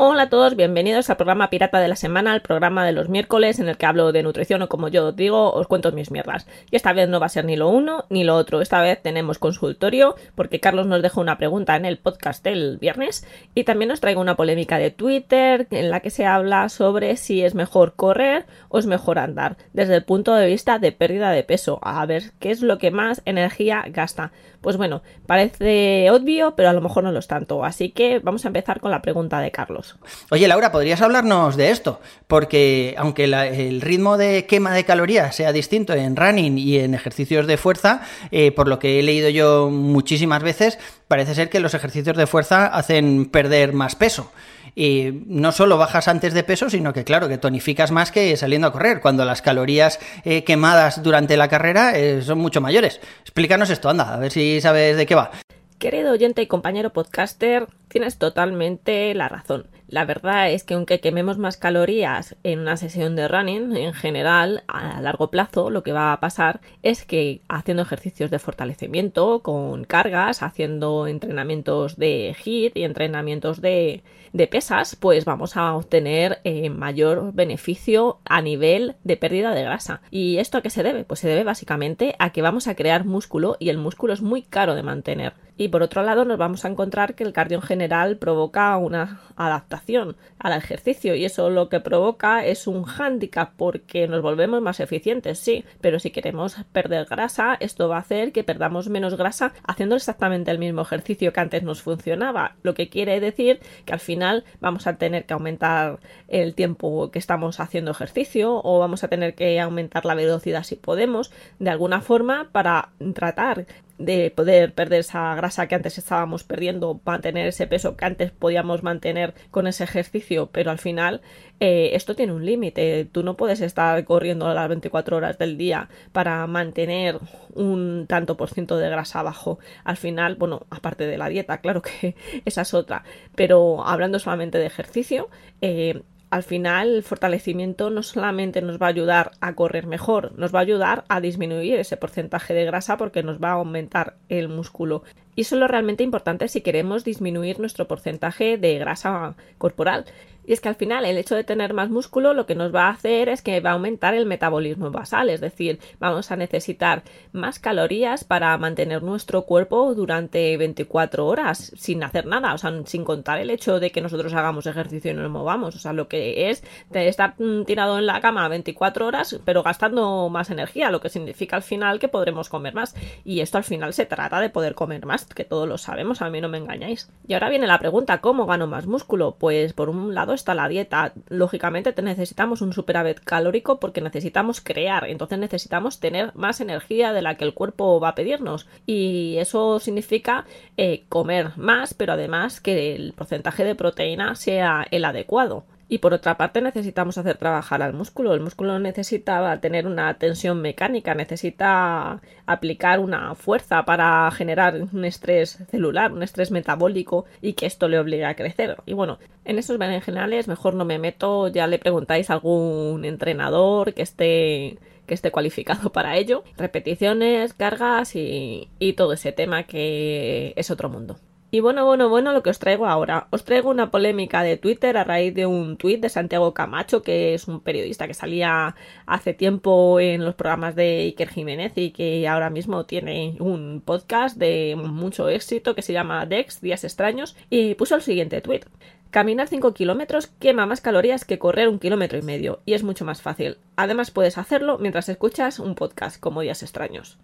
Hola a todos, bienvenidos al programa Pirata de la Semana, el programa de los miércoles en el que hablo de nutrición o como yo digo, os cuento mis mierdas. Y esta vez no va a ser ni lo uno ni lo otro, esta vez tenemos consultorio porque Carlos nos dejó una pregunta en el podcast del viernes y también os traigo una polémica de Twitter en la que se habla sobre si es mejor correr o es mejor andar desde el punto de vista de pérdida de peso, a ver qué es lo que más energía gasta. Pues bueno, parece obvio, pero a lo mejor no lo es tanto, así que vamos a empezar con la pregunta de Carlos. Oye, Laura, ¿podrías hablarnos de esto? Porque aunque el ritmo de quema de calorías sea distinto en running y en ejercicios de fuerza, eh, por lo que he leído yo muchísimas veces, parece ser que los ejercicios de fuerza hacen perder más peso. Y no solo bajas antes de peso, sino que claro, que tonificas más que saliendo a correr, cuando las calorías eh, quemadas durante la carrera eh, son mucho mayores. Explícanos esto, anda, a ver si sabes de qué va. Querido oyente y compañero podcaster, tienes totalmente la razón. La verdad es que aunque quememos más calorías en una sesión de running, en general, a largo plazo, lo que va a pasar es que haciendo ejercicios de fortalecimiento con cargas, haciendo entrenamientos de HIIT y entrenamientos de, pesas, pues vamos a obtener eh, mayor beneficio a nivel de pérdida de grasa. ¿Y esto a qué se debe? Pues se debe básicamente a que vamos a crear músculo y el músculo es muy caro de mantener. Y por otro lado nos vamos a encontrar que el cardio en general provoca una adaptación al ejercicio y eso lo que provoca es un hándicap porque nos volvemos más eficientes, sí, pero si queremos perder grasa, esto va a hacer que perdamos menos grasa haciendo exactamente el mismo ejercicio que antes nos funcionaba, lo que quiere decir que al final vamos a tener que aumentar el tiempo que estamos haciendo ejercicio o vamos a tener que aumentar la velocidad si podemos de alguna forma para tratar de poder perder esa grasa que antes estábamos perdiendo, mantener ese peso que antes podíamos mantener con ese ejercicio, pero al final eh, esto tiene un límite. Tú no puedes estar corriendo las 24 horas del día para mantener un tanto por ciento de grasa abajo. Al final, bueno, aparte de la dieta, claro que esa es otra, pero hablando solamente de ejercicio, eh, al final el fortalecimiento no solamente nos va a ayudar a correr mejor, nos va a ayudar a disminuir ese porcentaje de grasa porque nos va a aumentar el músculo. Y eso es lo realmente importante si queremos disminuir nuestro porcentaje de grasa corporal. Y es que al final el hecho de tener más músculo lo que nos va a hacer es que va a aumentar el metabolismo basal, es decir, vamos a necesitar más calorías para mantener nuestro cuerpo durante 24 horas sin hacer nada, o sea, sin contar el hecho de que nosotros hagamos ejercicio y no nos movamos, o sea, lo que es estar mm, tirado en la cama 24 horas pero gastando más energía, lo que significa al final que podremos comer más. Y esto al final se trata de poder comer más, que todos lo sabemos, a mí no me engañáis. Y ahora viene la pregunta, ¿cómo gano más músculo? Pues por un lado está la dieta. Lógicamente necesitamos un superávit calórico porque necesitamos crear, entonces necesitamos tener más energía de la que el cuerpo va a pedirnos. Y eso significa eh, comer más, pero además que el porcentaje de proteína sea el adecuado. Y por otra parte necesitamos hacer trabajar al músculo. El músculo necesita tener una tensión mecánica, necesita aplicar una fuerza para generar un estrés celular, un estrés metabólico y que esto le obligue a crecer. Y bueno, en esos berenjenales mejor no me meto, ya le preguntáis a algún entrenador que esté que esté cualificado para ello, repeticiones, cargas y todo ese tema que es otro mundo. Y bueno, bueno, bueno, lo que os traigo ahora. Os traigo una polémica de Twitter a raíz de un tuit de Santiago Camacho, que es un periodista que salía hace tiempo en los programas de Iker Jiménez y que ahora mismo tiene un podcast de mucho éxito que se llama Dex, Días Extraños, y puso el siguiente tuit. Caminar 5 kilómetros quema más calorías que correr un kilómetro y medio, y es mucho más fácil. Además puedes hacerlo mientras escuchas un podcast como Días Extraños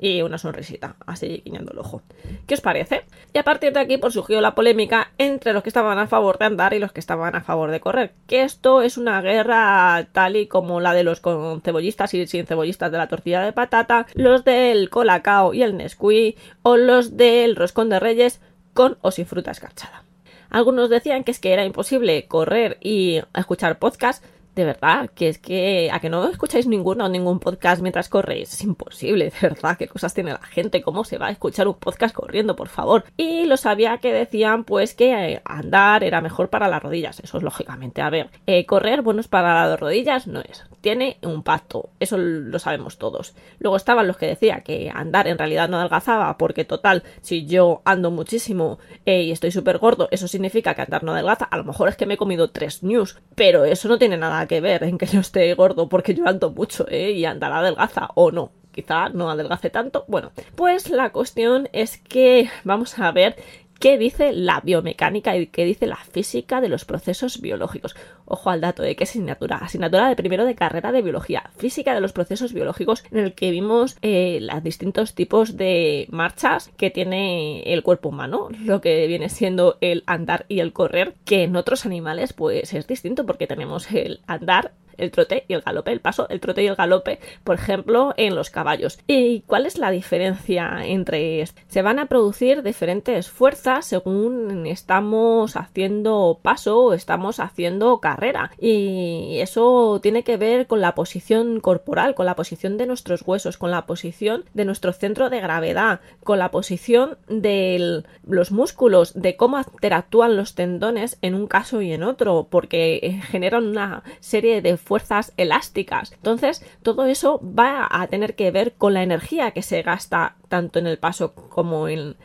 y una sonrisita, así guiñando el ojo. ¿Qué os parece? Y a partir de aquí pues surgió la polémica entre los que estaban a favor de andar y los que estaban a favor de correr. Que esto es una guerra tal y como la de los con cebollistas y sin cebollistas de la tortilla de patata, los del colacao y el Nesquik o los del roscón de reyes con o sin fruta escarchada. Algunos decían que es que era imposible correr y escuchar podcast de verdad, que es que a que no escucháis ninguno ningún podcast mientras corréis, es imposible, de verdad, qué cosas tiene la gente, cómo se va a escuchar un podcast corriendo, por favor. Y lo sabía que decían pues que eh, andar era mejor para las rodillas, eso es lógicamente, a ver, eh, correr bueno es para las rodillas, no es, tiene un pacto, eso lo sabemos todos. Luego estaban los que decía que andar en realidad no adelgazaba, porque total, si yo ando muchísimo eh, y estoy súper gordo, eso significa que andar no adelgaza, a lo mejor es que me he comido tres news, pero eso no tiene nada que ver en que yo esté gordo porque yo ando mucho, ¿eh? Y andar adelgaza o no quizá no adelgace tanto. Bueno, pues la cuestión es que vamos a ver qué dice la biomecánica y qué dice la física de los procesos biológicos. Ojo al dato de qué asignatura. Asignatura de primero de carrera de biología. Física de los procesos biológicos en el que vimos eh, los distintos tipos de marchas que tiene el cuerpo humano. Lo que viene siendo el andar y el correr. Que en otros animales pues es distinto porque tenemos el andar el trote y el galope, el paso, el trote y el galope, por ejemplo, en los caballos. ¿Y cuál es la diferencia entre? Se van a producir diferentes fuerzas según estamos haciendo paso o estamos haciendo carrera. Y eso tiene que ver con la posición corporal, con la posición de nuestros huesos, con la posición de nuestro centro de gravedad, con la posición de los músculos, de cómo interactúan los tendones en un caso y en otro, porque generan una serie de fuerzas elásticas. Entonces, todo eso va a tener que ver con la energía que se gasta tanto en el paso como en,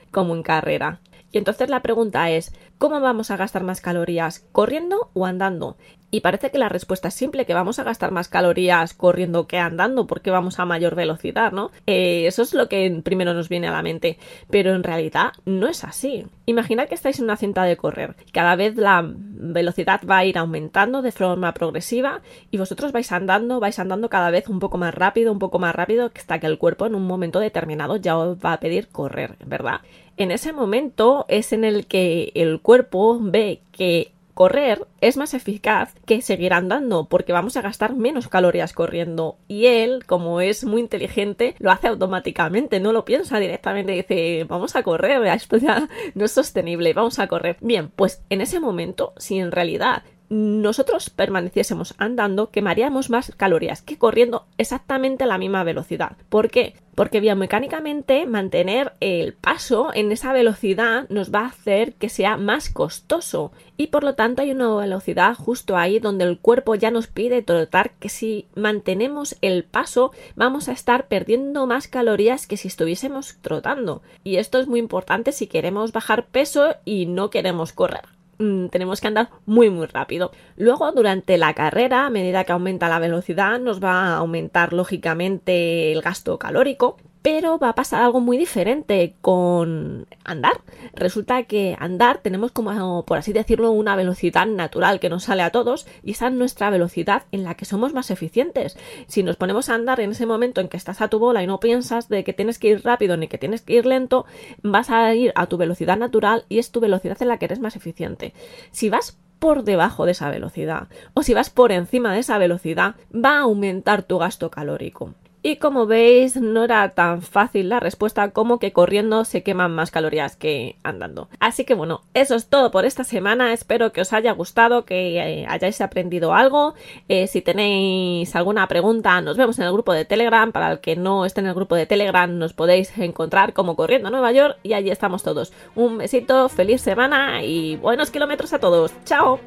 carrera. Y entonces la pregunta es, ¿cómo vamos a gastar más calorías? ¿Corriendo o andando? Y parece que la respuesta es simple, que vamos a gastar más calorías corriendo que andando porque vamos a mayor velocidad, ¿no? Eh, eso es lo que primero nos viene a la mente, pero en realidad no es así. Imaginad que estáis en una cinta de correr, cada vez la velocidad va a ir aumentando de forma progresiva y vosotros vais andando, vais andando cada vez un poco más rápido, un poco más rápido, hasta que el cuerpo en un momento determinado ya os va a pedir correr, ¿verdad? En ese momento es en el que el cuerpo ve que correr es más eficaz que seguir andando porque vamos a gastar menos calorías corriendo. Y él como es muy inteligente lo hace automáticamente no lo piensa directamente dice vamos a correr esto ya no es sostenible vamos a correr bien pues en ese momento si en realidad nosotros permaneciésemos andando, quemaríamos más calorías que corriendo exactamente a la misma velocidad. ¿Por qué? Porque biomecánicamente mantener el paso en esa velocidad nos va a hacer que sea más costoso y por lo tanto hay una velocidad justo ahí donde el cuerpo ya nos pide trotar que si mantenemos el paso vamos a estar perdiendo más calorías que si estuviésemos trotando y esto es muy importante si queremos bajar peso y no queremos correr. Mm, tenemos que andar muy muy rápido. Luego durante la carrera, a medida que aumenta la velocidad, nos va a aumentar lógicamente el gasto calórico, pero va a pasar algo muy diferente con andar. Resulta que andar tenemos como, por así decirlo, una velocidad natural que nos sale a todos y esa es nuestra velocidad en la que somos más eficientes. Si nos ponemos a andar en ese momento en que estás a tu bola y no piensas de que tienes que ir rápido ni que tienes que ir lento, vas a ir a tu velocidad natural y es tu velocidad en la que eres más eficiente. Si vas por debajo de esa velocidad o si vas por encima de esa velocidad, va a aumentar tu gasto calórico. Y como veis, no era tan fácil la respuesta como que corriendo se queman más calorías que andando. Así que bueno, eso es todo por esta semana. Espero que os haya gustado, que eh, hayáis aprendido algo. Eh, si tenéis alguna pregunta, nos vemos en el grupo de Telegram. Para el que no esté en el grupo de Telegram, nos podéis encontrar como Corriendo a Nueva York y allí estamos todos. Un besito, feliz semana y buenos kilómetros a todos. ¡Chao!